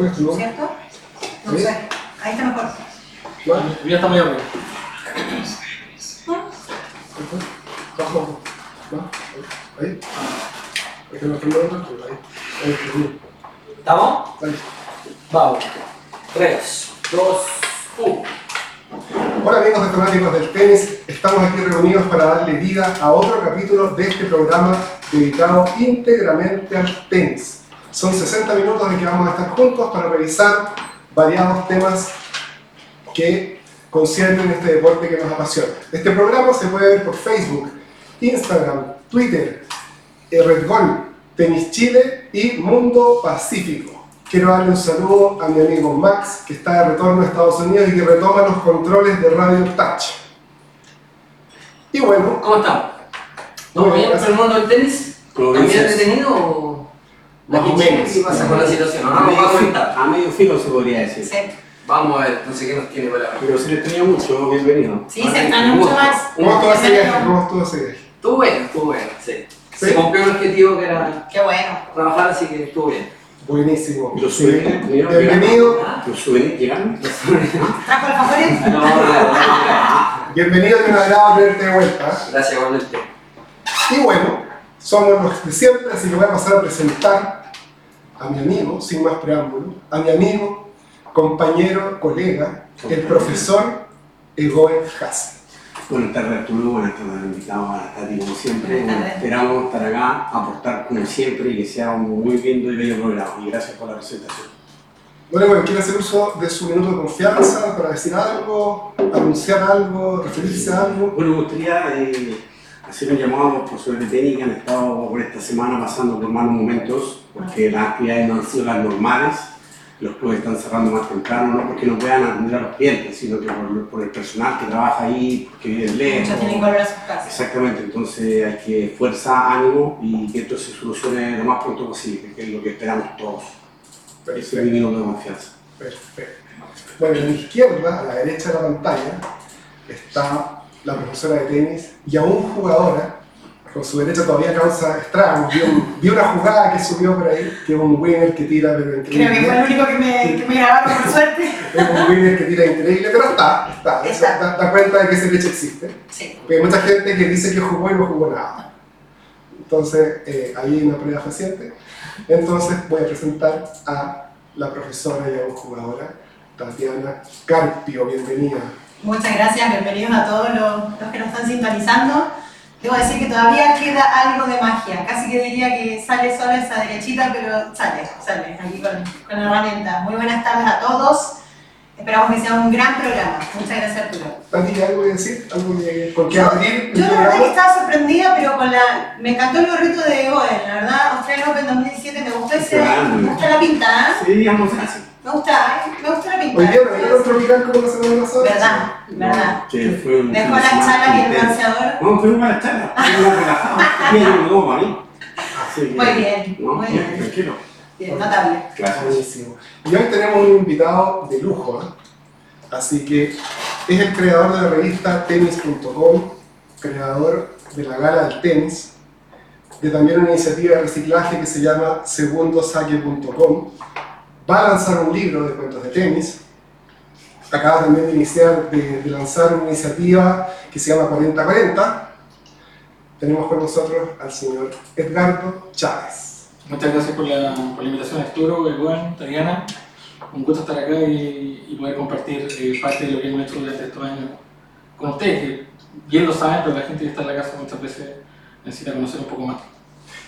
¿Cuál es tu nombre? ¿cierto? No ¿Sí? sé, ahí está mejor. ¿Cuál? Ya está muy arriba. Bajo. ¿Va? Ahí. Ahí no estoy viendo, pero ahí. Ahí. ¿Estamos? Ahí. Vamos. 3, 2, 1. Hola amigos de fanáticos del tenis, estamos aquí reunidos para darle vida a otro capítulo de este programa dedicado íntegramente al tenis. Son 60 minutos de que vamos a estar juntos para revisar variados temas que conciernen este deporte que nos apasiona. Este programa se puede ver por Facebook, Instagram, Twitter, eh, Red Gol, Tenis Chile y Mundo Pacífico. Quiero darle un saludo a mi amigo Max, que está de retorno a Estados Unidos y que retoma los controles de Radio Touch. Y bueno, ¿Cómo estamos? ¿Todo bien, con el mundo del tenis? Todo bien, ¿También detenido o...? Más o menos. ¿Qué pasa con la situación? No, a, no, a filo, comentar. a medio filo se podría decir. Sí, Vamos a ver, entonces, ¿qué nos tiene para Pero se le tenía mucho, bienvenido. sí se extraña mucho más. ¿cómo estuvo ese Bienvenido. viaje? ¿Cómo estuvo ese viaje? Estuvo bueno, estuvo bueno, sí. Sí. Se cumplió el objetivo que era Qué bueno. trabajar, así que estuvo bien. Buenísimo. ¿Y los souvenirs? Bienvenido. ¿Los souvenirs llegaron? ¿Trajo alfajores? No, no, no, no, no. bienvenido y un agrado tenerte de vuelta. Gracias, igualmente. Y bueno, somos los de siempre, así que voy a pasar a presentar a mi amigo, sin más preámbulo, a mi amigo, compañero, colega, el profesor Egoen Hasse. Buenas tardes Arturo, buenas tardes a los invitados, buenas tardes como siempre. Bueno, esperamos estar acá, aportar como siempre y que sea un muy lindo y bello programa. Y gracias por la presentación. Bueno, bueno, quiere hacer uso de su minuto de confianza para decir algo, anunciar algo, referirse a algo. Bueno, me gustaría eh, hacer un llamado a los profesores de tenis que han estado por esta semana pasando por malos momentos, porque las actividades no han sido las normales, los clubes están cerrando más temprano, no porque no puedan atender a los clientes, sino que por, por el personal que trabaja ahí, que vive lejos. Muchos tienen que volver a sus casas. Exactamente, entonces hay que fuerza, ánimo y que esto se solucione lo más pronto posible, que es lo que esperamos todos. Ese es mi minuto de confianza. Perfecto. Bueno, a mi izquierda, a la derecha de la pantalla, está la profesora de tenis y aún jugadora, con su derecha todavía causa estragos. Vi, un- vi una jugada que subió por ahí, que es un winner que tira, pero increíble. Creo que fue el único que me, que me grabaron por suerte. Es un winner que tira increíble, pero está, está. Está. Da, da cuenta de que ese leche existe. Sí. Porque hay mucha gente que dice que jugó y no jugó nada. Entonces, eh, ahí hay una prueba fehaciente. Entonces, voy a presentar a la profesora y aún jugadora, Tatiana Carpio. Bienvenida. Muchas gracias, bienvenidos a todos los, los que nos están sintonizando. Debo decir que todavía queda algo de magia, casi que diría que sale sola esa derechita, pero sale, sale, aquí con, con la herramienta. Muy buenas tardes a todos, esperamos que sea un gran programa. Muchas gracias Arturo. Tati, ¿hay ¿algo que decir? ¿Algo que, con qué abrir? Yo la verdad que estaba sorprendida, pero con la... Me encantó el gorrito de Goen, la verdad, Australian Open 2017, me gustó ese... Me gusta la pinta, ¿eh? Sí, digamos así. Me gusta, ¿eh? me gusta la pinta. Hoy día no vieron tropical como la semana pasada. Verdad, verdad. Que fue un Dejó las chalas y el bronceador. No, fue una charla, fue una relajada. Bien, no, para mí. Muy bien, no, muy bien. Tranquilo. Bien, notable. Gracias. Buenísimo. Y hoy tenemos un invitado de lujo, ¿eh? Así que es el creador de la revista tenis.com, creador de la gala del tenis, de también una iniciativa de reciclaje que se llama segundosaque.com. Va a lanzar un libro de cuentos de tenis. Acaba también de iniciar, de, lanzar una iniciativa que se llama 4040. Tenemos con nosotros al señor Edgardo Chávez. Muchas gracias por la, por la invitación, Arturo, Eguán, Tariana. Un gusto estar acá y, y poder compartir eh, parte de lo que hemos hecho durante estos años con ustedes, que bien lo saben, pero la gente que está en la casa muchas veces necesita conocer un poco más.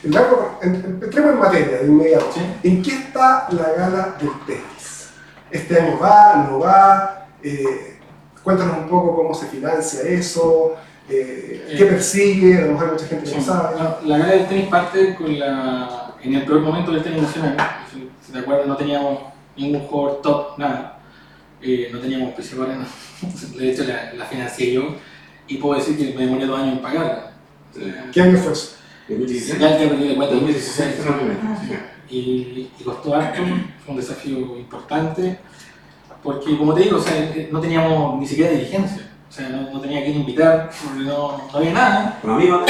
Entremos en materia de inmediato. ¿Sí? ¿En qué está la gala del tenis? ¿Este año va? ¿No va? Eh, cuéntanos un poco cómo se financia eso, eh, qué Eh, persigue, a lo mejor mucha gente Sí. no sabe. Bueno, la gala del tenis parte con la, en el peor momento del tenis nacional. Si, si te acuerdas, no teníamos ningún jugador top, nada. Eh, no teníamos principales, no. de hecho la, la financié yo y puedo decir que me demoré dos años en pagarla. ¿Qué año fue eso? 2016. ya te perdí de cuenta, 2016. 2016 fue la primera. sí. y, y costó harto, fue un desafío importante, porque como te digo, o sea, eh, no teníamos ni siquiera diligencia, o sea, no, no tenía quien invitar, porque no, no había nada, Con amigos,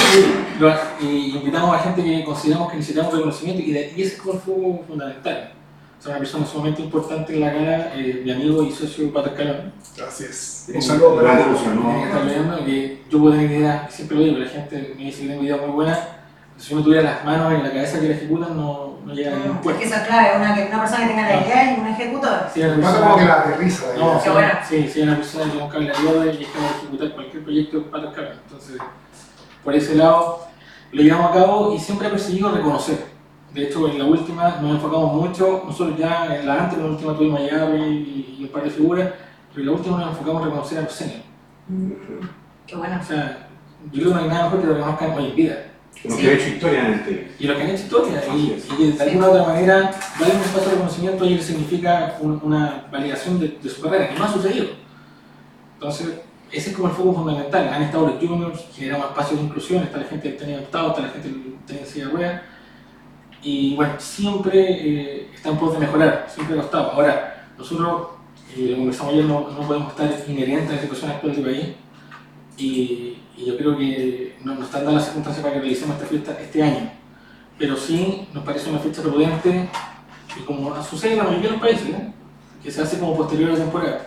Lo- y invitamos a gente que consideramos que necesitamos reconocimiento y, de- y ese fue fue fundamental. O es una persona sumamente importante en la cara, eh, mi amigo y socio Pato Escalón. Así es. Sí, Un saludo para que que yo puedo tener ideas, siempre lo digo, la gente me dice que tengo ideas muy buenas, si yo no tuviera las manos y la cabeza que la ejecutan, no, no llega a ningún Es que eso es clave, una, que- una persona que tenga la idea y un ejecutor. Sí, una persona- como que la aterriza. la No, sí, bueno. sí, sí, una persona que nunca la ayuda y es capaz de ejecutar cualquier proyecto para los cabros. Entonces, por ese lado, lo llevamos a cabo y siempre he perseguido reconocer. De hecho, en la última nos enfocamos mucho, nosotros ya en la antes, en la última tuvimos a y, y un par de figuras, pero en la última nos enfocamos en reconocer a los seniors. Qué bueno. O sea, yo creo que no hay nada mejor que lo reconozcan hoy en día. Lo Sí. que ha hecho historia en el. Y los que han hecho historia, y, y que de alguna u otra manera darle un espacio de reconocimiento a ellos significa un- una validación de, de su carrera, que no ha sucedido. Entonces, ese es como el foco fundamental. Han estado los juniors, generamos espacios de inclusión, está la gente del tenis adoptado, está la gente tenis en silla de ruedas. Y bueno, siempre eh, está en pos de mejorar, siempre ha costado. Ahora, nosotros, eh, lo conversamos ayer, no, no podemos estar inherentes a la situación actual del país. Y, y yo creo que no nos están dando las circunstancias para que realicemos esta fiesta este año. Pero sí nos parece una fecha prudente y como sucede en la mayoría de los países, ¿eh? que se hace como posterior a la temporada.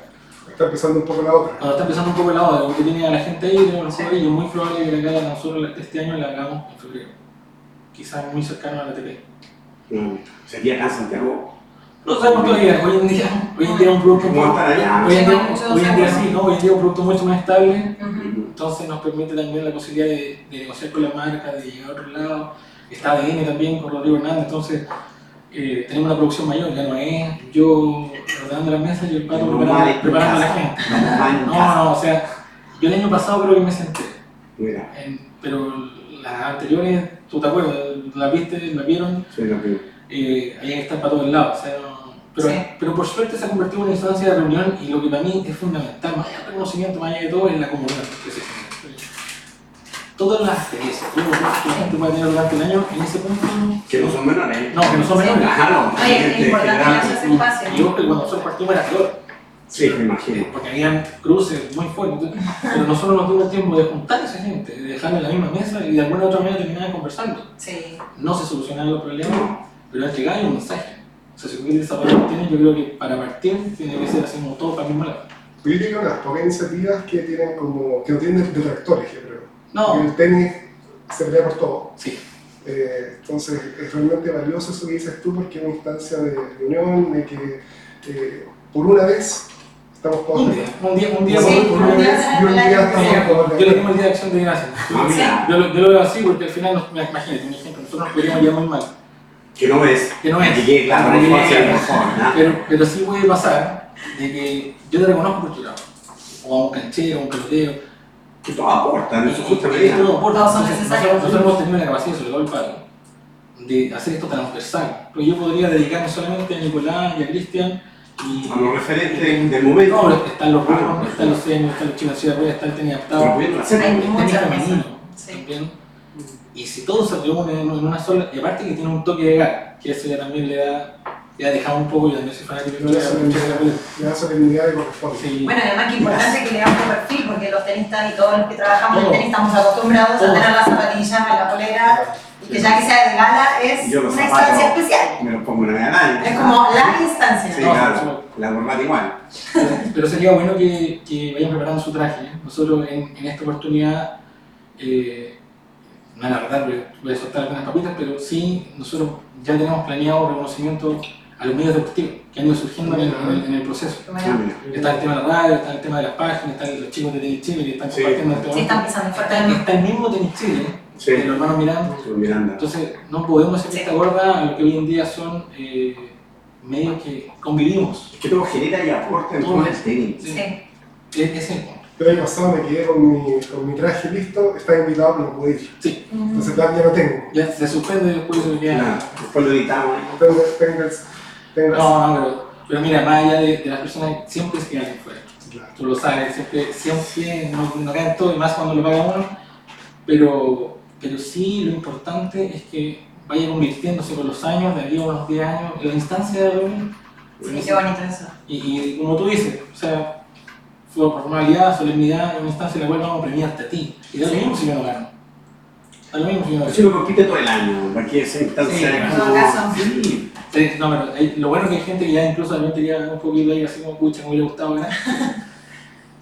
Está empezando un poco la otra. Cuando está empezando un poco el lado de lo que tiene a la gente ahí, tenemos los jugadores, y es muy probable que la cara nosotros este año la hagamos en febrero. Quizás muy cercano a la TP. No, Sería acá en Santiago. No sabemos todavía, hoy en día, hoy en día es un producto ¿Cómo muy- estar allá? Hoy en día, Muchos hoy en día años. sí, ¿no? Hoy en día es un producto mucho más estable. Entonces nos permite también la posibilidad de, de negociar con la marca, de llegar a otro lado. Está ADN también con Rodrigo Hernández, entonces eh, tenemos una producción mayor, ya no es yo ordenando las mesas y el pato preparando, preparando a la gente. No, no, o sea, yo el año pasado creo que me senté, Mira, en- pero las anteriores, tú te acuerdas, las viste, las vieron, soy lo que. eh, ahí está para todos lados. O sea, no- pero, Sí. pero por suerte se ha convertido en una instancia de reunión y lo que para mí es fundamental, más allá del reconocimiento, más allá de todo, es la comunidad que se genera. Todas las experiencias, que la gente puede tener durante el año, en ese punto, Que no son menores. no, que no son Sí. menores. Claro, Oye, es importante ese espacio. Y yo que cuando nosotros partimos era peor, Sí, me imagino. porque habían cruces muy fuertes, pero nosotros nos dimos el tiempo de juntar a esa gente, de dejarla en la misma mesa y de alguna u otra manera terminaban conversando. Sí. no se solucionaban los problemas, pero al llegar hay un mensaje. O sea, si tú quieres desarrollar lo yo creo que para partir tiene que ser así como todo para el mismo lado. Yo diría que unas pocas iniciativas que tienen como, que no tienen detractores, yo creo. No, Porque el tenis se pelea por todo. sí, Eh, entonces es realmente valioso eso que dices tú porque es una instancia de, de unión, de que eh, por una vez estamos todos un día, un día, un día, Por- Sí, por un una día vez y un día estamos todos yo acuerdo. dimos el día de acción de gracias. Ah, Yo, lo- yo lo veo así porque al final, nos- imagínate, un ejemplo, nosotros nos podríamos llevar muy mal, que no es. que no es. Que claro, favor, ¿no? pero, pero sí puede pasar de que yo te reconozco por tu lado, o a un canchero, a un pelotero, Que todos aportan, eso justamente. todo aporta. Todos necesarios. Nosotros, hemos tenido la capacidad, sobre todo el padre, de hacer esto transversal. Pero yo podría dedicarme solamente a Nicolás y a Cristian y... A los referentes del momento. No, están los rubros, están los seniors, están los chicos de Ciudad está el tenis Pero adaptado, Hay muchas también. Y si todos se reúnen en una sola, y aparte que tiene un toque de gala, que eso ya también le da, ya dejado un poco, yo también soy fanático da de la le da solemnidad que corresponde. Sí. Bueno, además que importante que le damos un perfil, porque los tenistas y todos los que trabajamos en tenis estamos acostumbrados a tener las zapatillas, a la polera, y que ya que sea de gala es una zapatos instancia especial. Me los pongo una al año. Es como la instancia. Sí, No, claro. no. La corbata igual. Pero sería bueno que, que vayan preparando su traje. Nosotros en, en esta oportunidad, eh, no la verdad, voy a soltar algunas papitas, pero sí, nosotros ya tenemos planeado reconocimiento a los medios deportivos que han ido surgiendo en el, en el- en el proceso. Sí. Está el tema de la radio, está el tema de las páginas, están los chicos de Tenis Chile que están Sí. compartiendo el tema. sí Está, el está el mismo Tenis Chile, Sí. de los hermanos Miranda. Entonces, no podemos hacer Sí. esta gorda a lo que hoy en día son eh, medios que convivimos. Es que todo genera y aporta en Todo. el tenis. Sí. Sí. Es, es el- El año pasado me quedé con mi, con mi traje listo, estaba invitado pero no pude ir. Sí, Entonces ya, ya no tengo. ya se suspende y después se queda. Claro, Después lo editamos. ¿eh? Tengo, tengo, tengo No, no, pero, pero mira, más allá de, de las personas, siempre se queda alguien fuera. Claro. Tú lo sabes, siempre, siempre no, no quedan todo y más cuando lo paga uno. Pero, pero sí, lo importante es que vaya convirtiéndose con los años, de aquí a unos 10 años, la instancia de reunión. Sí, qué bonito eso. Y, y como tú dices, o sea, fue formalidad, solemnidad, una instancia en la cual vamos a premiarte a ti. Y da lo mismo si yo no gano. Da lo mismo si no Si gano. uno compite todo el año, aquí esa instancia Sí, es en todo caso. Sí, Sí, No, pero hay- lo bueno es que hay gente que ya incluso también tenía un poquito ahí así como pucha, me hubiera gustado ganar.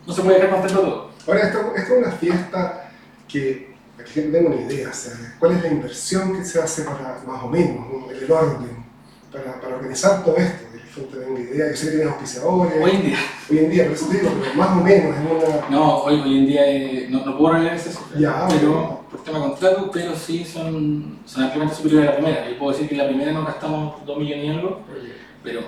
No se puede dejar contento todo. Ahora, esto, esto es una fiesta que, para que tenga una idea, o sea, cuál es la inversión que se hace para, más o menos, ¿no? el orden, para, para organizar todo esto, tenga una idea. Yo sé que tienen auspiciadores Hoy en día, hoy en día, por eso te digo, pero más o menos en una. no, hoy, hoy en día eh, no, no puedo revelar esa cifra, Ya, pero bueno. por tema de contrato, pero sí son, son ampliamente superiores a la primera. Yo puedo decir que en la primera nos gastamos 2 millones y algo, pero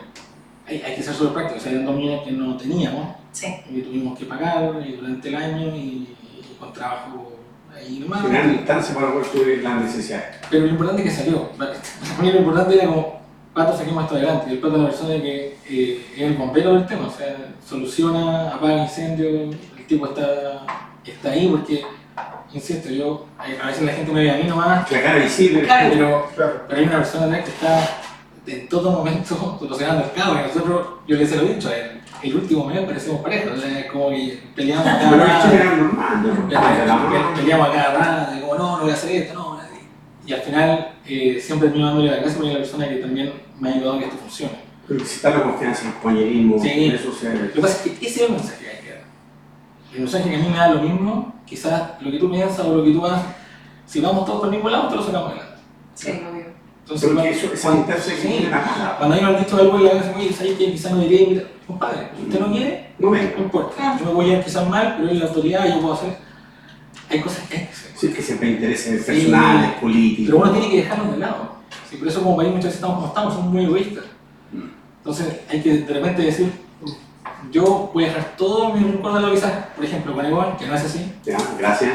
hay, hay que ser súper práctico, o sea, eran 2 millones que no teníamos. Sí. y tuvimos que pagar y durante el año y, y con trabajo ahí nomás. Al final, instancia para poder cubrir las necesidades. Pero lo importante es que salió. Lo importante era como, Pato, saquemos esto adelante. Y el Pato es una persona que eh, es el bombero del tema, o sea, soluciona, apaga incendios, el tipo está, está ahí porque, insisto, yo, a veces la gente me ve a mí nomás, La cara visible. Claro. pero, Claro. pero hay una persona atrás que está en todo momento solucionando el caos y nosotros, yo les he lo dicho a él, el último mes parecemos pareja, o sea, es como que peleamos cada Pero rato. Peleamos a cada rato, como no, no voy a hacer esto, no. Y al final eh, siempre termino dándole la clase porque es la persona que también me ha ayudado a que esto funcione. Pero necesitar la confianza, el compañerismo, Sí. eso se... Lo que pasa es que ese es el mensaje que hay que dar. El mensaje que a mí me da lo mismo, quizás lo que tú piensas o lo que tú haces, si vamos todos por el mismo lado, te lo sacamos adelante. Sí, obvio. Entonces, Porque cuando- eso, esa cuando- sí, cuando me han dicho algo en la casa, oye, ¿sabes que quizás no invitar? Compadre, usted no quiere, No no venga. importa. Yo me voy a empezar mal, pero es la autoridad y yo puedo hacer. Hay cosas que. Sí, que siempre intereses personales, políticos. Pero uno tiene que dejarlos de lado. Sí, por eso como país muchas veces estamos como estamos, somos muy egoístas. Entonces hay que de repente decir, yo voy a dejar todo mi recuerdo de la visa, por ejemplo, con Egon, que no es así, Ya, gracias.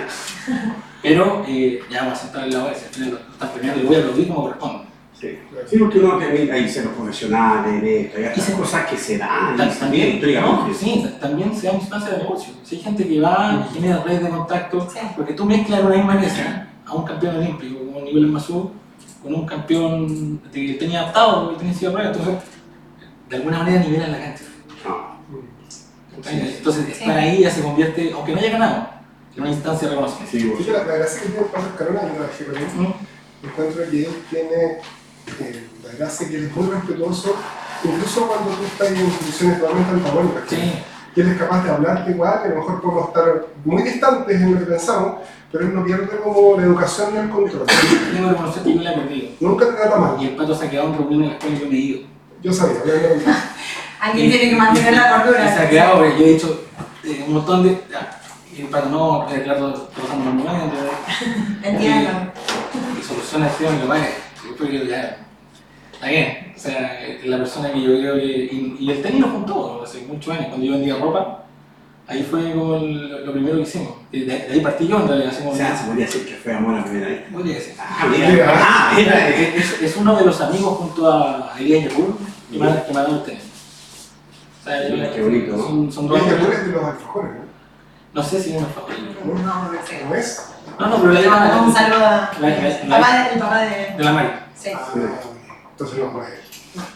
pero eh, ya vamos a sentar en la al final lo están premiando y voy a aplaudir como corresponde. Sí. Sí, porque uno también hay ceros profesionales, de esto, hay otras cosas que se dan, Ta- y también, También, no, históricamente. sí, también se da instancia de negocio. Si hay gente que va y genera redes de contacto, Sí. porque tú mezclas una misma mesa a un campeón olímpico como Nicolás Mazú con un campeón que tenía adaptado, porque tenía sido prueba, entonces de alguna manera nivelan la cancha. No. Entonces estar ahí ya se convierte, aunque no haya ganado, en una instancia reconocida. Sí, que la, gracia que tiene Escalona, yo con encuentro que él tiene eh, la gracia que él es muy respetuoso, incluso cuando tú estás en instituciones totalmente antagónicas. que- Sí, que él es capaz de hablarte igual, a lo mejor podemos estar muy distantes en lo que pensamos, pero él no pierde como la educación ni el control. tengo que reconocer que yo la he perdido. Nunca te trata mal. Y el pato se ha quedado en reunión en la escuela y yo me he ido. Yo sabía, con- Alguien tiene que mantener la cordura. se ha quedado, porque yo he dicho eh, un montón de. ya, Y el pato no, eh, claro, trabajando en momento. Entiendo. y soluciones que lo Yo creo que ya. Está bien. O sea, la persona que yo creo que. Y, y el tenis nos juntó hace muchos años, cuando yo vendía ropa. Ahí fue como el- lo primero que hicimos. De, de ahí partí yo en realidad. O sea, se podría decir que fue amor a primera vista. podría decir. Ah, mira, ah, mira, Es, es uno de los amigos junto a Elías Yapur que me ha que me ha dado el tenis. O sea, yo- Mira, qué bonito, ¿no? Son, son dos de los alfajores, ¿no? No sé si es mejor. No, no sé. ¿No es? No, no, pero Le mandamos un saludo a papá de- el papá de. de la Mari. Sí. Ah, entonces no, no es él.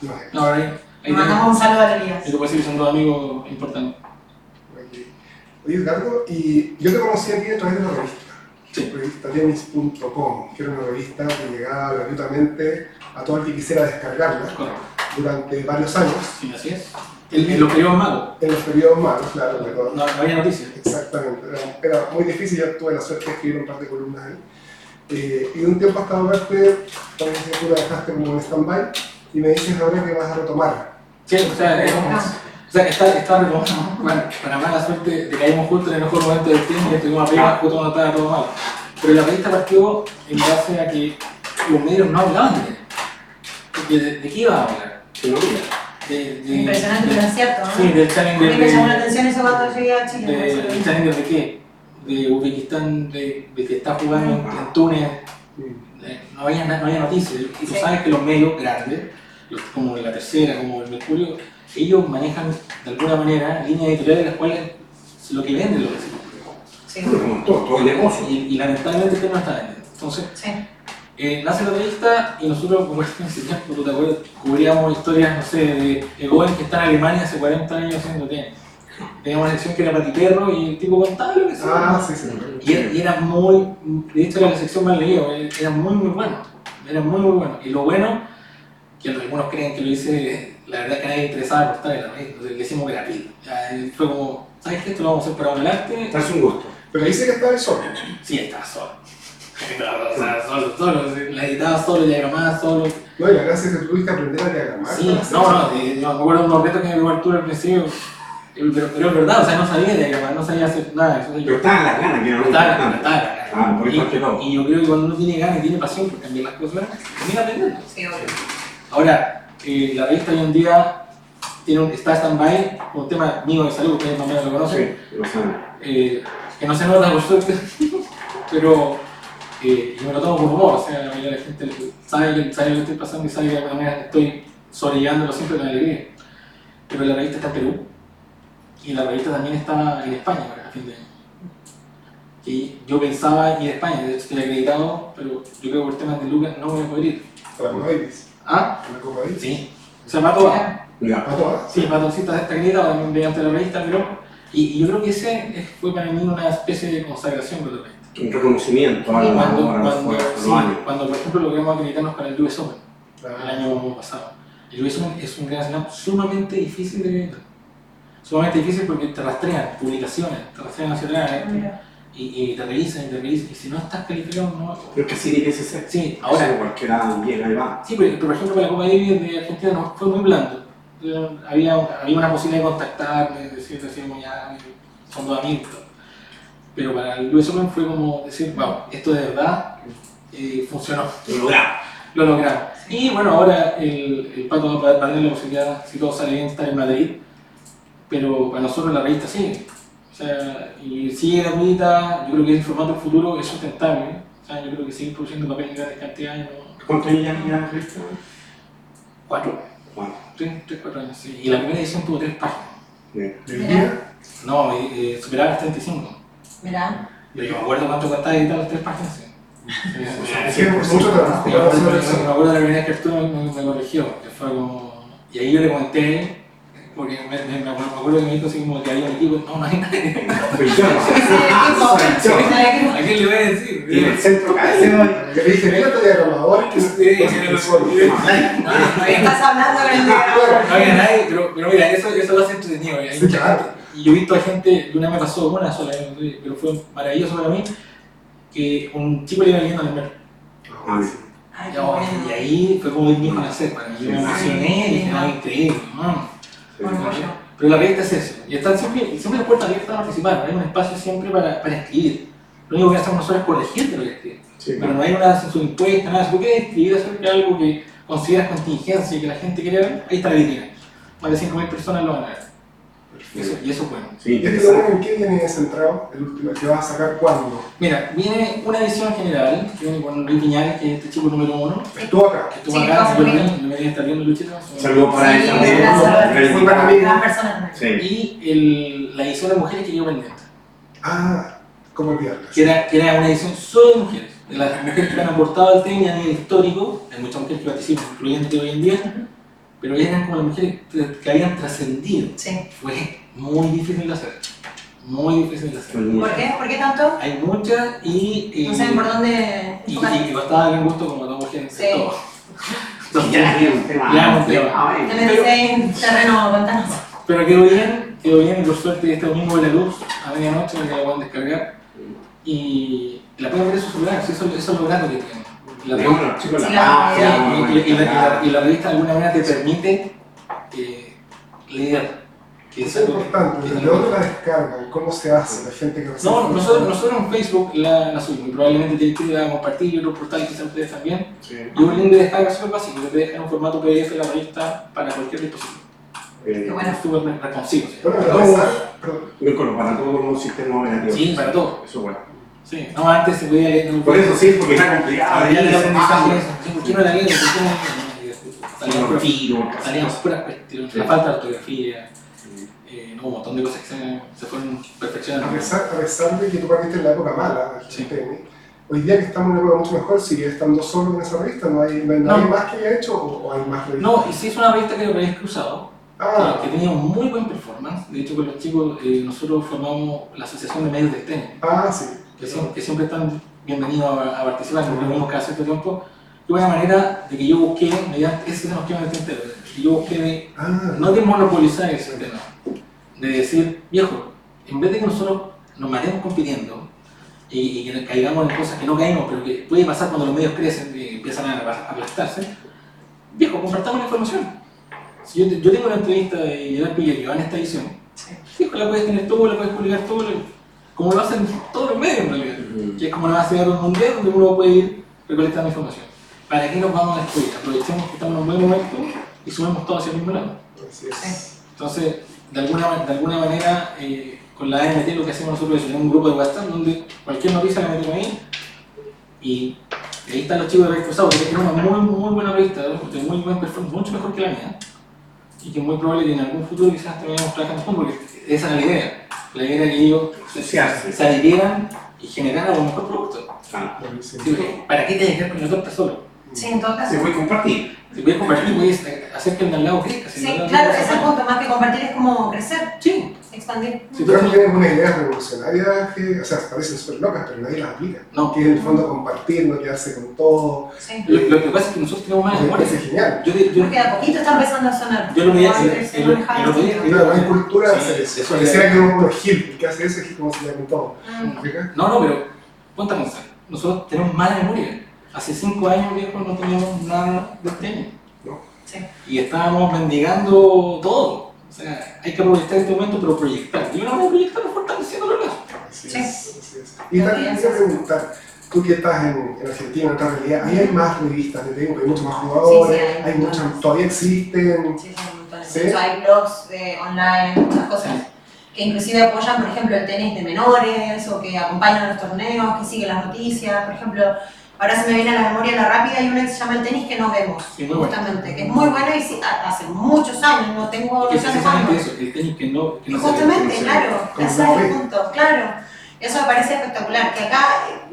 No es él. No, ahí. Mandamos un saludo a Elías. Yo te puedo decir que son dos amigos importantes. Ok. Oye, Edgardo, y yo te conocí a ti a través de la revista. Sí. Revista que era una revista que llegaba gratuitamente a todo el que quisiera descargarla Correcto. durante varios años, Sí, así es. En, en los periodos malos. en los periodos malos, claro, pero No, no había noticias. Exactamente, era, era muy difícil, yo tuve la suerte de escribir un par de columnas ahí. Eh, y de un tiempo hasta parte, también tú la dejaste como en stand-by y me dices ahora que vas a retomar. Sí, o sea, es- o sea está, está retomando. Bueno, para mala suerte de que caímos justo en el mejor momento del tiempo y estuvimos arriba justo cuando estaba todo mal. Pero la revista partió en base a que los medios no hablaban de él. Porque ¿De, de qué iba a hablar? que mira. De, de, Impresionante, pero es cierto, ¿no? Sí, del A Challenger mí me llamó la de, atención eso cuando llegué a Chile. de, por eso. ¿El Challenger de qué? De Uzbekistán, de, de que está jugando en, en Túnez. Eh, no había, no había noticias. Y tú Sí. sabes que los medios grandes, los- como la tercera, como el Mercurio, ellos manejan de alguna manera líneas editoriales en las cuales lo que venden lo que se. Sí, Bueno, como todo, todo el negocio. Y, y lamentablemente usted no está vendiendo. Entonces, sí. eh, nace la revista y nosotros, como tiempo, acuerdas, cubríamos historias, no sé, de Egoen que está en Alemania hace 40 años haciendo tenis. Teníamos una sección que era Pati Perro y el tipo contaba lo que sea. Ah, sí, sí. Y era, y era muy, de hecho era la sección más leída, era muy muy bueno, era muy muy bueno. Y lo bueno, que algunos creen que lo hice, la verdad es que nadie interesaba por estar en la revista, entonces le hicimos eh, fue como, ¿sabes qué? Esto lo vamos a hacer para adelante. Es un gusto. Pero dice que estaba solo. Sí, estaba solo. o sea, solo, solo, la editaba solo, diagramaba solo. No, y es que tuviste que aprender a diagramar. Sí, para no, no, yo me acuerdo de unos retos que me dio Arturo al principio, pero, pero es verdad, o sea, no sabía diagramar, no sabía hacer nada. Eso, Pero estaban las ganas, que era lo Estaba, importante. estaba la gana. Ah, por eso que y, y yo creo que cuando uno tiene ganas y tiene pasión por cambiar las cosas, termina aprendiendo. Sí, obvio. Ahora, eh, la revista hoy en día tiene un, está stand-by por un tema mío de salud, ustedes más o menos lo conocen, Sí, lo saben. eh, que no se nota por suerte, pero eh, yo me lo tomo por humor, o sea, ya la gente sabe, que- sabe lo que estoy pasando y sabe que de alguna manera estoy sobrellevándolo siempre con alegría. Pero la revista está en Perú y la revista también está en España ahora, a fin de año. Y yo pensaba ir a España, de hecho estoy acreditado, pero yo creo que por temas de Lucas no voy a poder ir. Para la Copa Davis. ¿Ah? Para la Copa Davis. Sí. O sea, Pato va. Ya. ¿A todas? Sí, Patoncita está acreditado también mediante la revista, pero. Y, y yo creo que ese es- fue para mí una especie de consagración con la revista. Un reconocimiento a Sí, la Cuando, cuando, sí, cuando, por ejemplo, logramos acreditarnos para el US Open el Ah, año pasado. El US Open es un gran slam sumamente difícil de acreditar. Sumamente difícil porque te rastrean publicaciones, te rastrean Ah, Mira. y, y te revisan y te revisan. Y si no estás calificado, no. Pero es que así tiene que ser. Sí, Ahora ahora. cualquiera llega y va. Sí, pero, pero, por ejemplo, para la Copa Davis de Argentina no, fue muy blando. Había, había una posibilidad de contactarme, de decir, decíamos ya, son dos amigos. Pero para el US Open fue como decir, wow, esto de verdad eh, funcionó, Lo logramos. lo logramos. Y bueno, ahora el, el Pato va a tener la posibilidad, si todo sale bien, estar en Madrid. Pero para nosotros la revista sigue. O sea, y sigue gratuita, yo creo que el formato del futuro es sustentable. O sea, yo creo que seguir produciendo papel en grandes cantidades, no, ¿Cuántos años ya la revista? cuatro. Bueno, Tres, tres, cuatro años, sí. Y la primera edición tuvo tres páginas. bien. ¿De día? No, eh, superaba las 35. Mira. Pero yo me acuerdo cuánto costaba editar las tres páginas. Sí. Sí, sí, sí. Sí, mucho trabajo. Yo me acuerdo- de la primera vez que Arturo me, me corrigió, que fue como... Y ahí yo le comenté, porque me, me, me acuerdo, que me dijo así como que había un equipo, no, no hay nadie. ¿A quién le voy a Y en decir? el centro cabecero. Que le dije, mira, te Estás hablando con el diagrama. No había nadie, pero, mira, eso, lo hace entretenido. Y yo he visto a gente, una vez me pasó una sola, vez, pero fue maravilloso para mí, que un chico le iba leyendo al. Ah, bueno. Y ahí fue como el mismo nacer para mí. Yo me emocioné y dije, no, increíble, ¿no? Sí. Pero la revista es eso. Y están siempre, siempre las puertas abiertas a participar. Hay un espacio siempre para, para escribir. Lo único que hacemos nosotros es corregir de lo que escribe. Sí, Pero no hay una censura impuesta, nada. Si tú quieres escribir acerca de algo que consideras contingencia y que la gente quiere ver, ahí está la vitrina. Más de 5.000 personas lo van a ver. Y eso, y eso es bueno. Sí, ¿Y este interesante. volumen en qué viene centrado? El último, que vas a sacar cuándo? Mira, viene una edición general que viene con Luis Piñares, que es este chico número uno. Estuvo acá. Que estuvo Sí, acá, yo vi, lo venía estar viendo Luchito. Saludos para él también. Muy persona. Sí. Y el, la edición de mujeres que quedó pendiente. Ah, ¿cómo olvidarlas? que era, que era una edición solo de mujeres, de las mujeres que han aportado al tema a nivel histórico, hay muchas mujeres que participan, incluyendo hoy en día, pero eran como las mujeres que- habían trascendido. Sí. Fue muy difícil de hacer, muy difícil de hacer. ¿Por qué? ¿Por qué tanto? Hay muchas y... eh, No saben por dónde y, y, y bastaba darle gusto como todas mujeres. Sí. todo. Sí, ya. Ya, en terreno pantanoso. Pero quedó bien, quedó bien y por suerte este domingo de la luz a medianoche la pueden descargar y la pueden ver en su celular, eso, eso es lo grande que tiene. La y, y- y la, y y revista de alguna manera te permite eh, leer. Que Eso es es importante. que- ¿De dónde la descargan? ¿Cómo se hace? La gente que recibe No, nosotros, nosotros en Facebook la, la subimos y probablemente te te la a compartir y otros portales quizás ustedes también. Sí. Y un link de descarga súper básico que te deja en un formato PDF la revista para cualquier dispositivo. Eh, Qué bueno. Es súper responsivo. perdón. Muy bueno, para todo un sistema operativo. Sí, para todo. Eso bueno. Sí, no, antes se podía leer. Por eso sí, porque está complicado. Ya ahí le se aprendizaje pasa. eso. Sí, ¿Por qué no la leo? ¿Por qué no Salían puras- cuestiones. La falta de ortografía, eh, no, un montón de cosas que se, se fueron A perfeccionando. pesar, a pesar de que tú partiste en la época mala del Sí. tenis, hoy día que estamos en una época mucho mejor, sigue estando solo en esa revista, no hay, no hay nadie No. más que haya hecho o, hay más revistas. No, y sí es una revista que lo habéis cruzado, Ah, que, que tenía un muy buen performance. De hecho, con los chicos, eh, nosotros formamos la Asociación de Medios del Tenis, ah, sí. Que, siempre, que siempre están bienvenidos a, a participar, nos reunimos cada cierto tiempo. qué buena manera de que yo busqué, mediante ese el tintero, que yo busqué de, Ah, no de monopolizar ese tema, de decir, viejo, en vez de que nosotros nos matemos compitiendo y, y que caigamos en cosas que no caímos, pero que puede pasar cuando los medios crecen y empiezan a aplastarse, viejo, compartamos la información. Si yo, te- yo tengo una entrevista de Gerard Pilla que va en esta edición, fijo, la puedes tener tú, la puedes publicar tú, la- como lo hacen todos los medios en realidad que es como una base de datos mundial donde uno puede ir recolectando información. ¿Para qué nos vamos a destruir? Aprovechemos que estamos en un buen momento y subimos todo hacia el mismo lado. Entonces, de alguna, de alguna manera, eh, con la AMT lo que hacemos nosotros es tener un grupo de WhatsApp donde cualquier noticia la metemos ahí y ahí están los chicos de Revista Cruzado, que tienen una muy, muy buena revista, de muy buen performance, mucho mejor que la mía. Y que es muy probable que en algún futuro quizás terminemos trabajando juntos, porque esa era la idea. La idea era que ellos se, adhirieran y generaran un mejor producto. Ah. Sí, ¿Para qué te quedar con la torta solo? Sí, en todo caso. Se puede compartir. Si puedes compartir, puedes hacer que el de al lado crezca. si Sí, lado claro, ese es el punto, más que compartir es como crecer, Sí, expandir. si tú Pero tienes- tienen unas ideas revolucionarias que, o sea, parecen súper locas, pero nadie las aplica. No. Que en el fondo compartir, no quedarse con todo. Sí. Lo, lo que pasa es que nosotros tenemos más Me memoria. parece genial. Yo, yo, Porque a poquito está empezando a sonar. Yo lo se otro día- distinto. Claro, no hay cultura de Sí, hacer eso. Pareciera es- que uno es Gil, el que hace eso es Gil, como se llama todo. Mm. ¿Fija? no, no, pero ponte a pensar. Nosotros tenemos mala memoria. Hace cinco años, viejo, no teníamos nada de premio. No. Sí. Y estábamos mendigando todo. O sea, hay que aprovechar este momento, pero proyectar. Y una vez proyectando, fortaleciendo los lazos. Así Sí. es, así es. Y también quería preguntar, tú que estás en, en Argentina, en otra realidad, ¿ahí hay más revistas de tenis? Hay muchos más jugadores, Sí, sí, hay hay muchas, todavía existen. Sí, son montones. ¿Sí? Hecho, hay blogs de online, muchas cosas que inclusive apoyan, por ejemplo, el tenis de menores o que acompañan los torneos, que siguen las noticias. Por ejemplo, ahora se me viene a la memoria la rápida, hay una que se llama El tenis que no vemos, Sí, muy bueno. justamente, que es muy bueno y sí, hace muchos años, no tengo es precisamente eso, el tenis que no, que Y justamente, se claro, claro. Eso me parece espectacular, que acá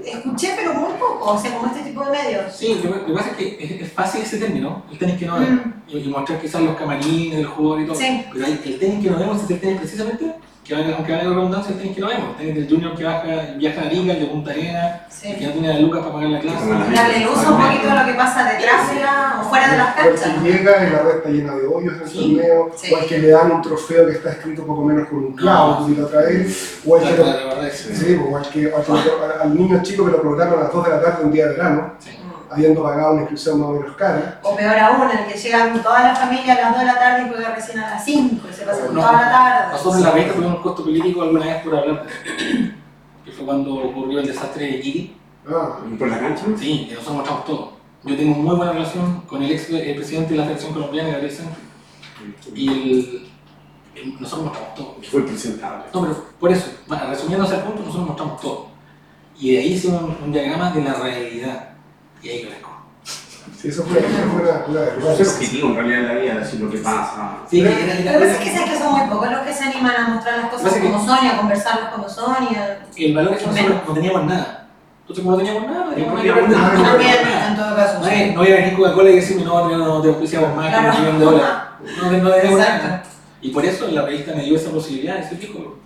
eh, escuché, pero muy poco, o sea, como este tipo de medios. Sí, lo que lo que pasa es que es, es fácil ese término, el tenis que no Mm. vemos, y, y mostrar quizás los camarines, el jugador y todo. Sí. Pero el tenis que no vemos es el tenis precisamente, que valga- aunque valga la redundancia, el tenis que no vemos. El tenis del junior que baja, viaja a Arica, el de Punta Arena, Sí. el que no tiene las lucas para pagar la clase. Darle luz un poquito a lo que pasa detrás de la, o fuera de las O el canchas. que llega y la red está llena de hoyos en el Sí. torneo, Sí. o el que le dan un trofeo que está escrito poco menos con un clavo, No. la otra vez, o el que lo- verdad Sí, o al, que, al, al niño chico que lo programan a las 2 de la tarde un día de verano, sí. Habiendo pagado una inscripción más o menos cara. O peor aún, el que llega con toda la familia a las 2 de la tarde y juega recién a las 5 y se pasa No. toda la tarde. Nosotros en la revista tuvimos un costo político alguna vez por hablar de eso, que fue cuando ocurrió el desastre de Kiki. Ah, ¿Por la cancha? Sí, que nosotros mostramos todo. Yo tengo muy buena relación con el ex el presidente de la Federación Colombiana, Gabriel Sánchez, y el, el- nosotros mostramos todo. Que fue presentable. No, pero por eso, bueno, resumiendo ese punto, nosotros mostramos todo. Y de ahí hicimos un, un diagrama de la realidad. Y ahí crezco. sí, eso fue, eso fue una, una Eso es objetivo en realidad en la vida, decir lo que pasa. Sí, Pero- que Lo que pasa es que, sabes que son muy pocos los que se animan a mostrar las cosas Pasa que- como son y a conversarlas como son y a... el valor es que nosotros no teníamos nada. Entonces, como no teníamos nada, no teníamos No nada que teníamos perder. nada. No También, en todo caso. No sí. no voy a venir Coca-Cola y decirme, no, no, no te auspiciamos más que Claro. un millón de dólares. No, no nada. Y por eso la revista me dio esa posibilidad de decir, hijo,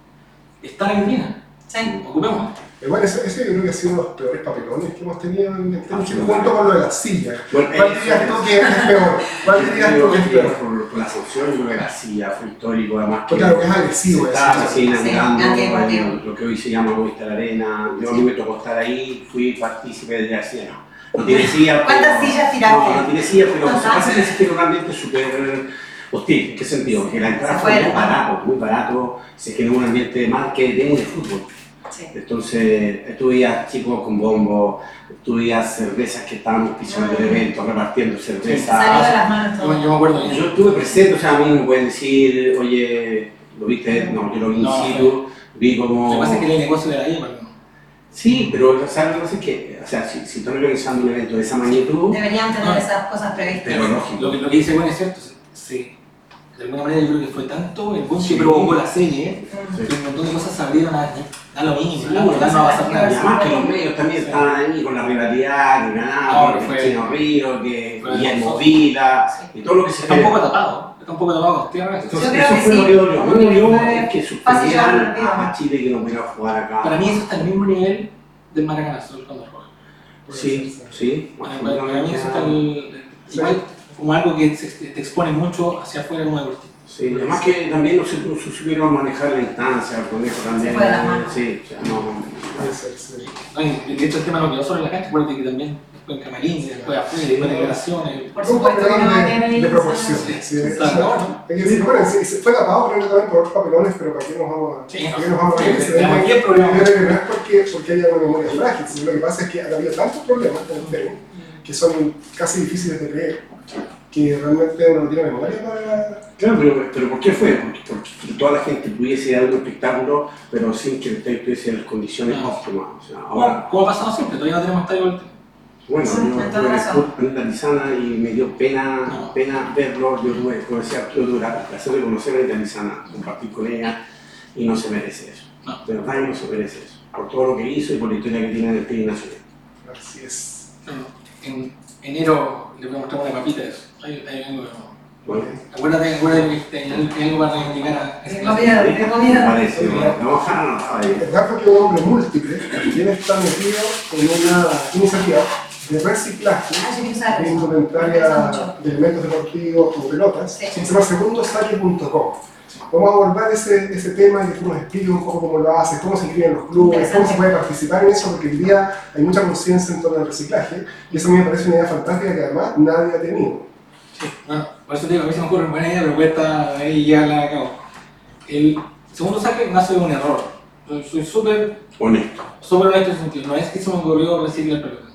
está la vitrina, Sí. ocupemos. Igual ese, ese yo creo que ha sido uno de los peores papelones que hemos tenido en el tenis, Absolutamente. junto con lo de las sillas. Bueno, ¿Cuál eso- dirías tú que es peor? ¿Cuál dirías tú que es peor? por, por la sanción, yo creo que la silla fue histórico, además que claro, que es agresivo está así Sí, inaugurando lo que hoy se llama Movistar Arena. Yo a mí me tocó estar ahí, fui partícipe de la silla. No, no tiene silla. ¿Cuántas sillas tiraste? No, no tiene silla, pero No, se pasa no. que ambiente súper hostil. ¿En qué sentido? Que la entrada fue muy barato, muy barato. Se generó un ambiente más que de de fútbol. Sí. Entonces, tú veías chicos con bombo, tú veías cervezas que estaban pisando el Mm. evento, repartiendo Se cerveza. salió de las manos Yo, todo. yo me acuerdo, Yo estuve presente, o sea, a mí me pueden decir, oye, ¿lo viste? No, yo lo vi in No, situ, vi lo como... que pasa es que el negocio de la ella, pero Sí, pero o sea, lo que pasa es que, o sea, si, si estás organizando un evento de esa magnitud, Deberían tener Ah. esas cosas previstas. pero lógico. lo que, lo que dice bueno es cierto, sí. De alguna manera yo creo que fue tanto el boom Sí. que provocó la serie, Mm. que un montón de cosas se abrieron a da lo mínimo, Sí, que Y nada. además que los medios también Sí. ahí con la rivalidad, que ganaba, que el Chino Río, que Guillermo. Vila, y todo lo que se Está un poco tapado, está un poco tapado con tierra. Entonces, Yo creo eso fue lo que dolió. A mí me dolió que suspendieran a Chile que jugar acá. Para mí eso está al mismo nivel del Sí, ser, sí. Bueno, para mí eso está el, igual como algo que te expone mucho hacia afuera como deportista. Sí, además que también no se no se supieron manejar la instancia, el conejo también. Se fue de las manos. Sí, o sea, no. Puede ser, sí. No, y de hecho el tema no quedó solo en la cancha, acuérdate que también después en camarín, después afuera, después de declaraciones. Por Un supuesto que no papelón va a ahí. de proporciones. Sí, Claro. Que decir, bueno, sí, se fue tapado también por otros papelones, pero ¿para qué nos vamos a, Sí, ¿para qué nos vamos a ver? sí, el problema. no es porque, porque haya una memoria frágil, sino lo que pasa es que habido tantos problemas con el que son casi difíciles de creer, que realmente uno no tiene memoria para... Claro, pero, pero ¿por qué fue? Porque, porque toda la gente pudiese ir a un espectáculo, pero sin que el estadio tuviese las condiciones No. óptimas. O sea, ahora, Como, como ha pasado siempre, todavía no tenemos estadio del bueno, Sí, yo en tuve la Lizana y me dio pena, No. pena verlo. Yo tuve, como decía Arturo Dura, el placer de conocer a la Lizana, compartir con ella, y no se merece eso. No. De verdad no se merece eso. Por todo lo que hizo y por la historia que tiene en el tenis nacional. Así es. En enero le voy a mostrar una papita de eso. Hay, hay algo, Bueno, acuérdate, acuérdate que hay, algo para reivindicar a ese De comida, de comida. parece, no, ay, El Rafa, que es un hombre múltiple, también está metido en una iniciativa de reciclaje Ah, de indumentaria de elementos deportivos como pelotas. Sí. Se llama segundosaque.com. Vamos a abordar ese, ese tema y que tú nos expliques un poco cómo lo haces, cómo se inscriben los clubes, cómo se puede participar en eso, porque hoy día hay mucha conciencia en torno al reciclaje y eso a mí me parece una idea fantástica que además nadie ha tenido. Sí, bueno, por eso te digo, a mí se me ocurre una buena idea, pero cuesta ahí llevarla a cabo. El segundo saque nace de un error. Soy- Soy súper honesto. súper honesto en ese sentido. No es que se me ocurrió reciclar pelotas.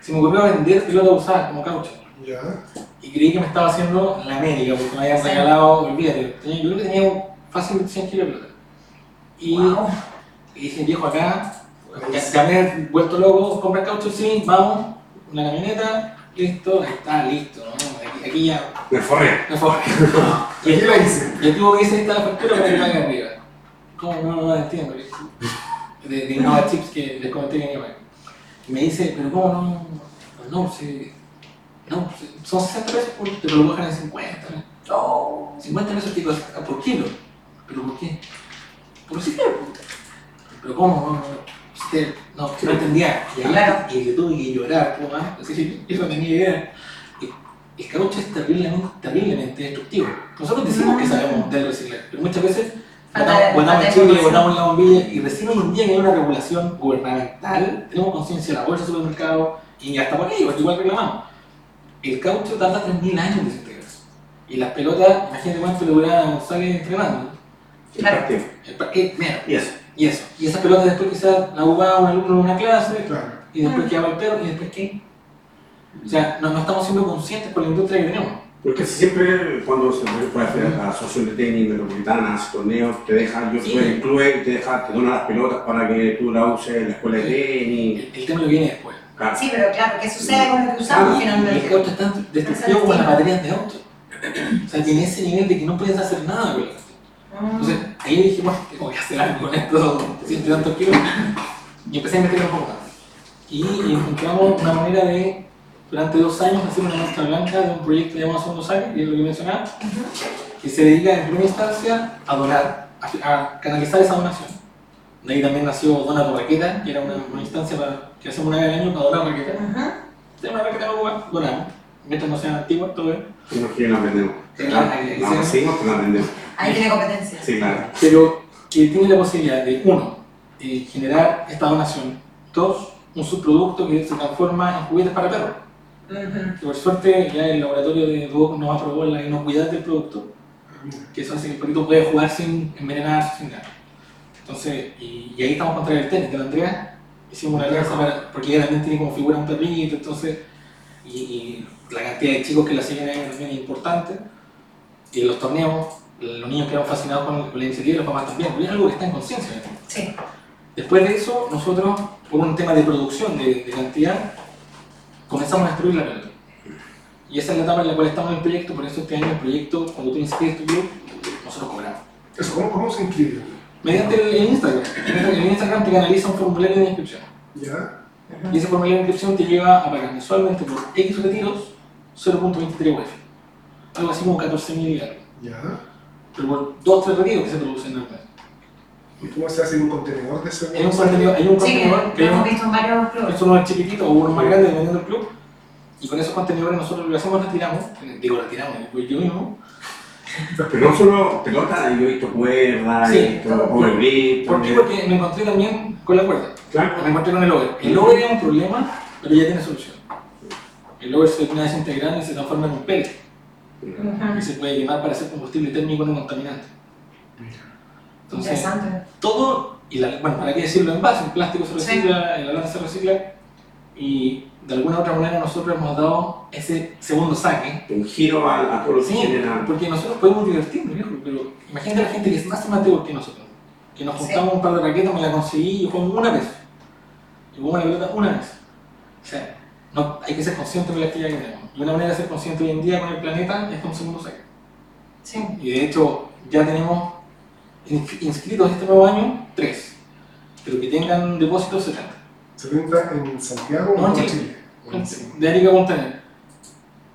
Se me ocurrió vender pelotas usadas como caucho. ¿Ya? Y creí que me estaba haciendo la América, porque me habían Sí. regalado, olvídate, tenía, yo creo que tenía fácil 100 kilos de pelota. Y, Wow. y dije, viejo, acá, ya, ya me he vuelto loco, compra caucho, sí, vamos, una camioneta, listo, ahí está, listo, ¿no? aquí, aquí ya Me forré. me fue. y, ¿Qué el, la hice? y el tipo que dice, la factura para que pague arriba. ¿Cómo? No, no, no entiendo. De, de Innova Chips que les comenté que iba. Y me dice, pero ¿cómo no? No, si, no, si- son 60 pesos, por, te lo bajan en 50. Oh. 50 pesos tipo, por kilo. ¿Pero por qué? Por si Pero ¿cómo? No, no, usted, no, no entendía. Y Claro. y le tuve que llorar, pues. Así, yo no tenía idea. El caucho es terriblemente, terriblemente destructivo. Nosotros decimos que sabemos del reciclaje, pero muchas veces chicle, información. botamos la bombilla y recién hoy en día que hay una regulación gubernamental, tenemos conciencia de la bolsa de supermercado y hasta por ahí, porque igual reclamamos. El caucho tarda 3.000 años en desintegrarse. Y las pelotas, imagínate cuánto le duraba a González entrenando. Claro. El parque, mira, Y eso. y eso. Y esas pelotas después quizás la jugaba un alumno en una clase, Claro. y después Mm. quedaba el perro, y después qué. O sea, no, no estamos siendo conscientes por la industria que tenemos. Porque siempre cuando se puede hacer la asociación de tenis metropolitana, hace torneos, te deja, yo en el club y te deja, te dona las pelotas para que tú las uses en la escuela de tenis. El, el tema lo viene después. Claro. Sí, pero claro, ¿qué sucede con lo que usamos finalmente? caucho es tan destructivo como las baterías de auto. O sea, tiene ese nivel de que no puedes hacer nada con el caucho. Entonces, ahí dije, bueno, tengo que hacer algo con estos ciento y tantos kilos. Y empecé a investigar un poco más. Y, encontramos una manera de, durante dos años, hacer una muestra blanca de un proyecto llamado Segundo Saque, que es lo que mencionaba, que se dedica en primera instancia a donar, a, a canalizar esa donación. De ahí también nació Dona tu Raqueta, que era una, una instancia para, que hacemos una vez al año para donar raquetas. Ujú. Tenemos una raqueta nueva, donamos. Mientras no sean antiguas, todo bien. Y no que la aprendemos. Sí, claro, ahí- ahí No, se- no, seguimos, pero la aprendemos. Ahí tiene competencia. Sí, claro. pero que tiene la posibilidad de, uno, eh, generar esta donación, dos, un subproducto que se transforma en juguetes para perros. Ujú. Que por suerte ya el laboratorio de Duoc nos aprobó la inocuidad del producto, que eso hace que el perrito pueda jugar sin envenenarse, sin nada. Entonces, y, y ahí estamos contra el tenis de la Andrea, hicimos una alianza para, porque ella también tiene como figura un perrito, entonces, y, y la cantidad de chicos que la siguen ahí también es importante, y los torneos, los niños quedaron fascinados con, con la iniciativa y los papás también, porque es algo que está en conciencia. Después de eso, nosotros, por un tema de producción, de, de cantidad, comenzamos a destruir la pelota. Y esa es la etapa en la cual estamos en el proyecto, por eso este año el proyecto, cuando tú inscribes tu club, nosotros cobramos. Eso, ¿cómo, cómo se inscribe? Mediante el, el Instagram. El Instagram te canaliza un formulario de inscripción. ¿Ya? Y ese formulario de inscripción te lleva a pagar mensualmente por X retiros 0.23 UF. Algo así como 14.000 y algo. ¿Ya? Pero por dos o tres retiros que se producen en el mes. ¿Y cómo se hace un contenedor de segundo Hay un contenedor, hay un Sí, que contenedor que hemos visto en varios clubes. son unos chiquititos o unos más grandes dependiendo del club. Y con esos contenedores nosotros lo que hacemos retiramos, digo retiramos, pues yo mismo, Pero no solo pelota, yo he visto cuerda, Sí, he visto. ¿Por qué? Porque me encontré también con la cuerda. Claro. Me encontré con el over. El over es un problema, pero ya tiene solución. El over se termina desintegrando y se transforma en un pellet. Y se puede quemar para hacer combustible térmico no contaminante. Entonces, Interesante. todo, y la- bueno, para qué decirlo, en base, el plástico se Sí. recicla, el lana se recicla, y de alguna u otra manera nosotros hemos dado ese segundo saque. Un giro a, a todo lo que Sí, genera. porque nosotros podemos divertirnos, viejo, pero imagínate a la gente que es más amateur que nosotros, que nos Sí. juntamos un par de raquetas, me la conseguí y yo juego una vez. Y juego la pelota una vez. O sea, no, hay que ser consciente de la actividad que tenemos. Y una manera de ser consciente hoy en día con el planeta es con un segundo saque. Sí. Y de hecho, ya tenemos ins- inscritos este nuevo año tres, pero que tengan depósitos 70. ¿Se pinta en Santiago No, o en en Chile. Chile? Buenísimo. de Arica Punta.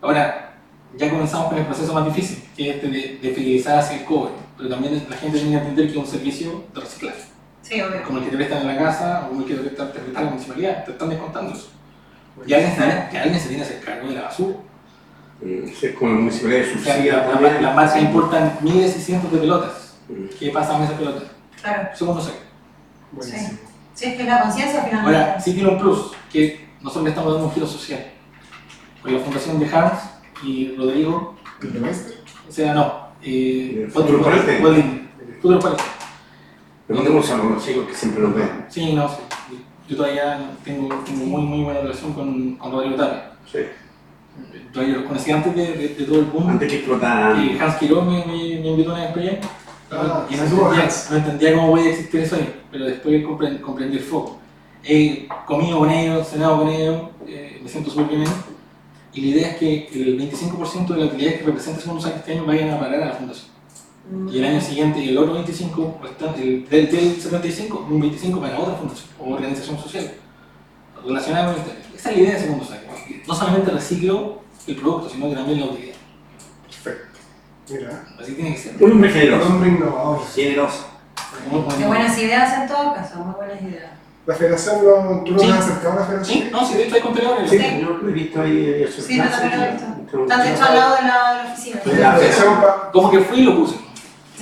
Ahora, ya comenzamos con el proceso más difícil, que es este de, de fidelizar hacia el cobre, pero también la gente tiene que entender que es un servicio de reciclaje, Sí, obvio. como el que te prestan en la casa o como el que te en la municipalidad, te están descontando eso. Y alguien, se tiene- que alguien se tiene que hacer cargo de la basura. Mm, Es como la municipalidad de O sea, subsidia la- marcas importan miles y cientos de pelotas. Mm. ¿Qué pasa con esas pelotas? Claro. Segundo saque. Buenísimo. Sí, es que la conciencia finalmente. Ahora, sí tiene un plus, que nosotros le estamos dando un giro social. Con la fundación de Hans y Rodrigo, ¿El maestro? o sea, no, eh, ¿El futuro? Godín. Futuro el tenis. Preguntemos a los chicos que siempre nos ven. Sí, no, sí. Yo todavía tengo, tengo muy, muy buena relación con, con Rodrigo Tapia. Sí. Todavía los conocí antes de, de, de todo el boom. Antes que explotaran. Y Hans Quiroz me, me, me invitó una vez para allá. Y no entendía, no entendía cómo podía existir eso ahí, pero después comprendí, el foco. He comido con ellos, cenado con ellos, me siento súper bien. Y la idea es que el 25% de la utilidad que representa Segundo Saque este año vayan a parar a la fundación. Y el año siguiente, el otro 25, restante, el del, del 75, un 25 para otra fundación o organización social relacionada con el. Esa es la idea de Segundo Saque. No solamente reciclo el producto, sino que también la utilidad. Mira, Así tiene que ser. Un hombre un generoso. hombre innovador. Generoso. Qué buenas ideas en todo caso, muy buenas ideas. La federación, no, ¿tú no Sí. te has acercado a la federación? Sí, no, sí, de hecho hay contenedores. Sí, Sí. yo lo he visto ahí. eh, eso Sí, clase, también lo he visto. Están de hecho al lado de la, de la oficina. Como que fui y lo puse.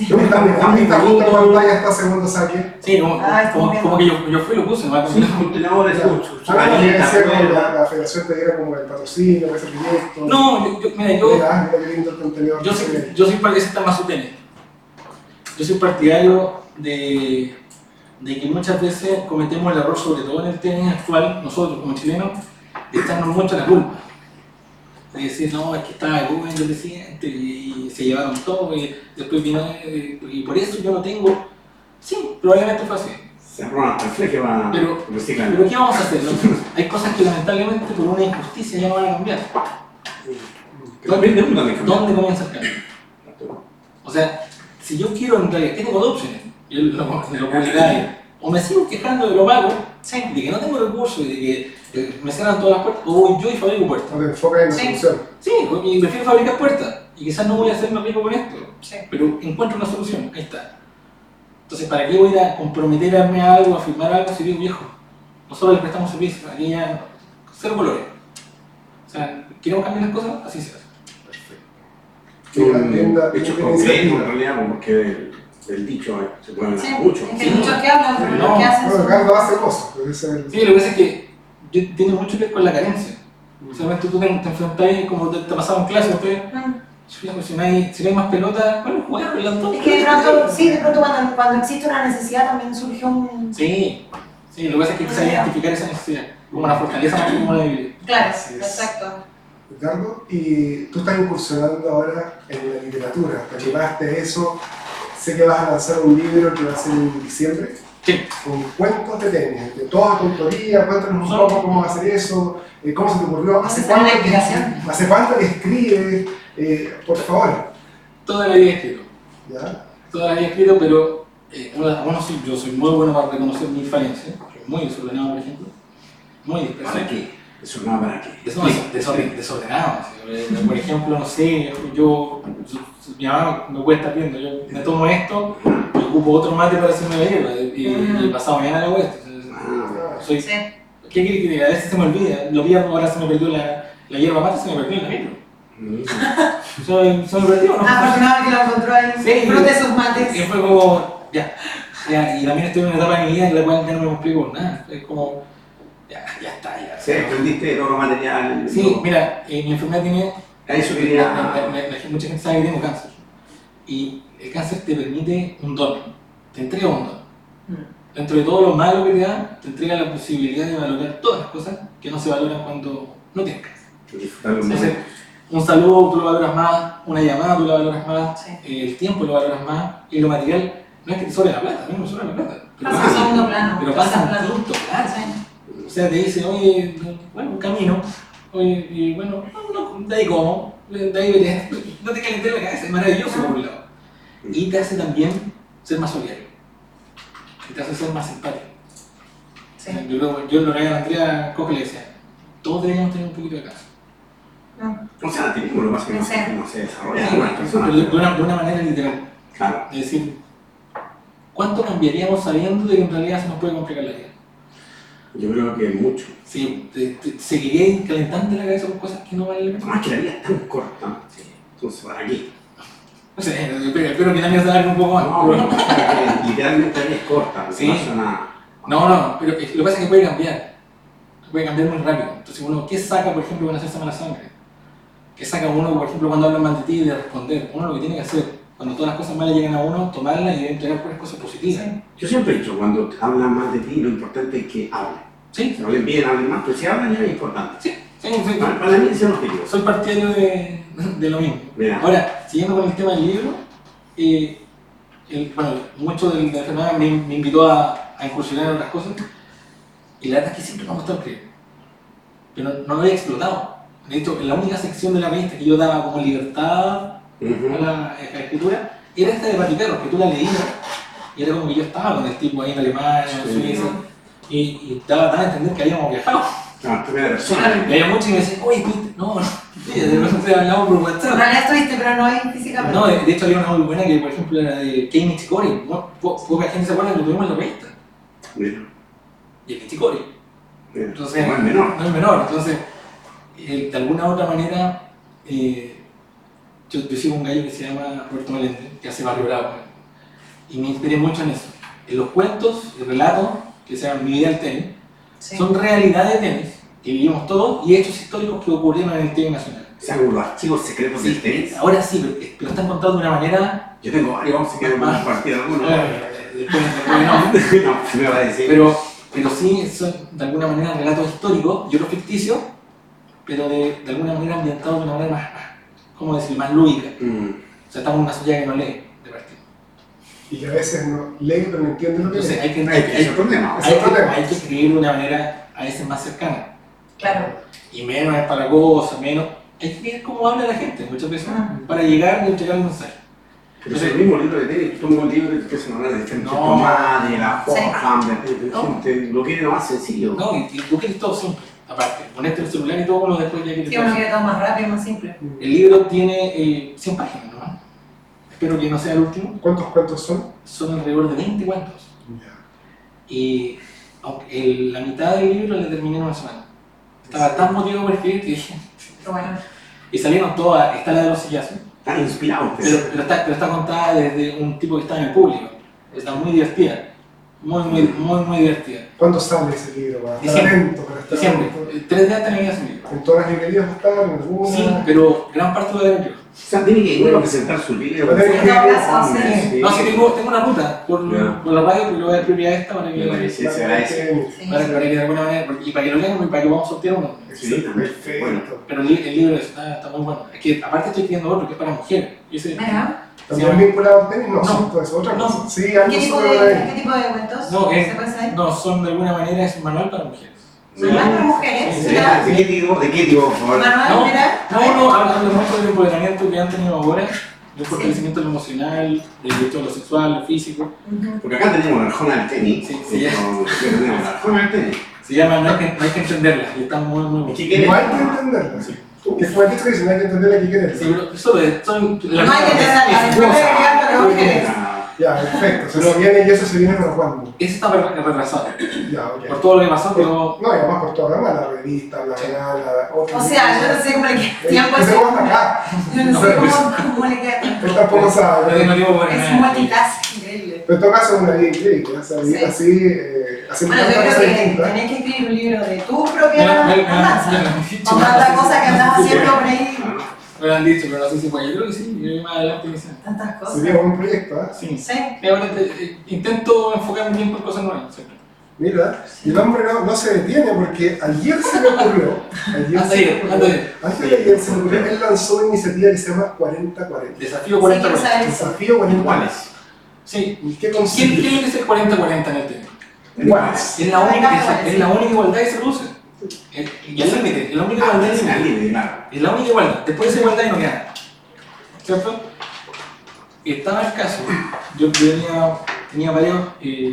¿Dónde está mi Está muy está justo en bonito. pantalla está segundo saque? Sí, como, Ah, como, muy como que yo, yo fui y lo puse, no Sí, Ah, no, galleta, decía como rueda. la, la federación te diera como el patrocinio, ese proyecto. No, yo, yo- mira, yo, Mira, mira contenedor. yo, soy, yo soy partidario más tenis. Yo soy partidario de, de que muchas veces cometemos el error, sobre todo en el tenis actual, nosotros como chilenos, de echarnos mucho la culpa. De decir, no, es que estaba Google el presidente y se llevaron todo y después vino eh, y por eso yo no tengo. Sí, probablemente fue así. Se aprueban hasta el fleje va Pero- reciclando. Pero ¿qué vamos a hacer? Hay cosas que lamentablemente por una injusticia ya no van a cambiar. Que también de mundo también cambia. ¿Dónde comienza el cambio? O sea, si yo quiero en realidad, ¿qué tengo dos opciones? Yo lo. O me sigo quejando de lo malo, Sí. de que no tengo recursos y de que eh, me cierran todas las puertas, o voy yo y fabrico puertas. No te enfocas en la Sí. solución. Sí, y prefiero fabricar puertas. Y quizás no voy a hacerme rico con esto, Sí. pero encuentro una solución, ahí está. Entonces, ¿para qué voy a comprometerme a algo, a firmar algo si digo viejo? Nosotros le prestamos servicio, aquí ya cero colores. O sea, queremos cambiar las cosas, así se hace. Mira, Un tienda- hecho tienda concreto iniciativa. en realidad, porque del, del dicho eh, se Sí, mucho. es que Sí. muchos que hablan, pero No, que hacen son- Carlos hace cosas, Sí, lo que pasa es que yo, tiene mucho que ver con la carencia. Solamente tú te, te enfrentas como te, te pasaba en clase, usted, Mm. si no hay, si no hay más pelota, bueno, jugar las dos. Es que de pronto, sí, de pronto cuando, cuando existe una necesidad también surge un... Sí, sí, lo que pasa es que hay que saber identificar esa necesidad, como una fortaleza más que como una debilidad. Claro, exacto. Ricardo, y tú estás incursionando ahora en la literatura, te a eso, sé que vas a lanzar un libro que va a ser en diciembre, Sí. con cuentos de tenis, de toda tu autoría, cuéntanos un poco cómo va a ser eso, eh, cómo se te ocurrió, hace ¿Dónde está la cuánto, que, inspiración? hace cuánto que escribes, eh, por favor, Toda la vida escrito, ¿ya? toda la vida escrito, pero eh, bueno, sí, yo soy muy bueno para reconocer mis falencias, soy muy desordenado, por ejemplo, muy disperso. ¿Para qué? Eso no para qué. Eso no es desorden- desordenado. así, eh, Por ejemplo, no sé, yo, yo- mi mamá me puede estar viendo, yo me tomo esto, yo ocupo otro mate para hacerme la hierba y, Mm. y pasado mañana la vuelta. Ah, Soy, Sí. ¿Qué quiere que diga? A veces se me olvida. Lo pierdo, ahora se me perdió la, la hierba mate, se me perdió en la micro. mm. Soy, soy perdido, ¿no? Ah, Afortunado que lo encontró ahí. Sí. Sus Y mates. fue como, ya, ya, y también estoy en una etapa de mi vida en la cual ya no me complico nada. Es como, ya, ya está, ya. Sí, aprendiste todo lo material. Sí, todo. mira, eh, mi enfermedad tiene A eso quería. la- la- la- mucha gente sabe que tengo cáncer. Y el cáncer te permite un don, te entrega un don. Dentro de todo lo malo que te da, te entrega la posibilidad de valorar todas las cosas que no se valoran cuando no tienes cáncer. Entonces, un saludo tú lo valoras más, una llamada tú lo valoras más, Sí. eh, el tiempo lo valoras más, y lo material no es que te sobre la plata, no me sobra la plata. Pero Pasa a segundo plano. pero pasa en plano. O sea, te dice, oye, bueno, un camino, oye, y bueno, no, no, de ahí como, de ahí veré, no te calientes la cabeza, es maravilloso por un lado. Y te hace también ser más solidario, y te hace ser más simpático. Sí. Yo, creo- yo lo que a Andrea Coge le decía, todos deberíamos tener un poquito de casa. Mm. O sea, tenemos lo es que no, se- no se desarrolla. De una manera literal, Claro. es decir, ¿cuánto cambiaríamos sabiendo de que en realidad se nos puede complicar la vida? Yo creo que mucho. Sí, te, te, seguiría calentando la cabeza por cosas que no valen la pena. Más que la vida es tan corta. Entonces, ¿para qué? No sé, espero, espero que también se haga un poco más. No, pero- no, porque literalmente la vida es corta. No Sí. pasa nada. No, no, pero lo que pasa es que puede cambiar. Puede cambiar muy rápido. Entonces, uno, ¿qué saca, por ejemplo, cuando hace mala sangre? ¿Qué saca uno, por ejemplo, cuando hablan mal de ti y de responder? Uno lo que tiene que hacer, cuando todas las cosas malas llegan a uno, tomarlas y entregar por cosas positivas. Yo siempre he dicho, cuando hablan más de ti, lo importante es que hablen. Sí, Si hablen bien, hablen más, pero si hablan ya es importante. sí, sí, sí. Para, para mí es el objetivo. Soy partidario de, de lo mismo. Mira. Ahora, siguiendo con el tema del libro, eh, el- bueno, mucho de la me, me invitó a, a incursionar en otras cosas y la verdad es que siempre me ha gustado escribir, pero no lo había explotado. De hecho, la única sección de la revista que yo daba como libertad a Ujú. la, a la escritura era esta de Patiperro, que tú la leías y era como que yo estaba con el tipo ahí en Alemania, en. Suiza, y, y daba tan a entender que habíamos viajado. Ah, persona. Y había muchos y me decían, oye, no, no, de repente hablamos por WhatsApp. realidad estuviste, pero no ahí físicamente. No, de, de hecho había una muy buena que, por ejemplo, era de Kei Michikori. ¿no? Po- poca gente se acuerda que lo tuvimos en la revista. Y el Michikori. mira. Entonces, Como el menor. No es menor. Entonces, eh, de alguna u otra manera, eh, yo, yo sigo un gallo que se llama Roberto Melende, que hace Barrio Bravo. Y me inspiré mucho en eso. En los cuentos y relatos que se llaman Mi vida al tenis, Sí. son realidades de tenis que vivimos todos y hechos históricos que ocurrieron en el tenis nacional. O sea, los archivos secretos del tenis. ahora sí, pero, pero están contados de una manera Yo tengo varios, vamos a quedar compartir algunos. Eh, después, después no. no, me va a decir. Pero, pero sí son de alguna manera relatos históricos y otros ficticios, pero de, de alguna manera ambientados de una manera más, más ¿cómo decir?, más lúdica. Mm. O sea, estamos en una sociedad que no lee de partida. Y que a veces no lee, pero no entiende lo que Entonces lee. hay que, Hay hay, que problema. Que, que escribir de una manera a veces más cercana. Claro. Y menos es para cosas, menos. Hay que ver cómo habla la gente muchas veces Ah. para llegar y entregar el mensaje. Pero es el mismo libro de tú tomas un libro y te empiezan a hablar de diferentes No. la Sí. forehand, de, de No. gente, lo quiere lo más sencillo. No, y, y tú quieres todo simple. Aparte, ponerte el celular y todo, uno después ya quiere Sí, todo uno quiere todo más rápido, más simple. El libro tiene eh, 100 páginas, ¿no? Espero que no sea el último. ¿Cuántos cuentos son? Son alrededor de 20 cuentos. Ya. Y aunque el- la mitad del libro la terminé en una semana. Estaba tan motivado por escribir que dije. Bueno. Y salieron todas, está la de los sillazos, Están inspirados pero, pero, está, pero está contada desde un tipo que está en el público. Está muy divertida. Muy, muy, muy, muy divertida. ¿Cuándo sale ese libro? Para Diciembre. atento, para estar Diciembre, eh, tres días tenía ese libro. En todas las librerías están, en alguna. Sí, pero gran parte lo deben yo. O sea, tiene que ir a presentar su libro. No, sí tengo, tengo una ruta por, Ya. por la radio, pero le voy a dar prioridad a esta para que, Para Sí. para, para que de alguna manera, y para que lo lean y para que vamos a sortear uno. Sí. Perfecto. Bueno. Pero el, el libro está, está muy bueno. Es que aparte estoy escribiendo otro que es para mujeres. Y ese- Mira. ¿También Sí. vinculado al tenis? No, No. ¿cierto? Es otra No. cosa. Sí, algo ¿Qué tipo, de, ¿Qué tipo de cuentos No, se puede saber? no, son de alguna manera es un manual para mujeres. ¿Manual para mujeres? Sí. ¿De qué tipo? ¿De qué tipo, por favor? Manual, No, mira. no, no, hablando mucho del empoderamiento que han tenido ahora, del fortalecimiento emocional, del hecho de lo sexual, lo físico. Porque acá tenemos la Arjona del tenis. Sí, sí, tenemos la Arjona del tenis. Se llama No hay que, no hay que entenderla y está muy, muy bueno. ¿Qué Sí, hay que entenderla. Que fue el dicho que dice, no hay que entenderla que quiere. pero eso de. Son, No hay que entenderla, es después de hermosa. agregar lo que vos querés. Ah, Ya, perfecto. Se nos viene y eso se viene para cuándo. Ese está re- retrasado. Ya, ok. Por todo lo que pasó, pero No, y además por toda la rama, la revista, la gala, otra. O sea, yo no sé cómo le queda tiempo Ese ese- hasta acá. Yo no sé cómo, cómo le queda tiempo. Él tampoco sabe. no tiempo Es nada. multitask increíble. Pero en todo caso es una vida increíble, o sea, así, eh, haciendo Bueno, yo tantas creo cosas que distintas. tenés que escribir un libro de tu propia andanza. sé si- cosas que andas haciendo por ahí. Me lo han dicho, pero no sé si fue. Yo creo que sí, yo más adelante quizás. Tantas cosas. Sería un buen proyecto, ¿eh? Sí. Sí. Ahora eh, intento enfocarme tiempo en cosas nuevas. siempre. Mira, y el hombre no, no se detiene porque ayer se le ocurrió, ayer se le ocurrió, antes de ayer se le ocurrió, él lanzó una iniciativa que se llama 40-40. Desafío Sí, 40 quiero saber eso. Desafío 40 ¿Cuáles? Sí. ¿Y qué ¿Quién, consiste? ¿Quién lo que es el 40-40 en el tema? Es la única, es, la única igualdad que se produce. Es- Y el límite, es la única igualdad Ah, es la única igualdad. Después de esa igualdad y no queda. ¿Cierto? Estaba el caso. Yo tenía, tenía varios. eh,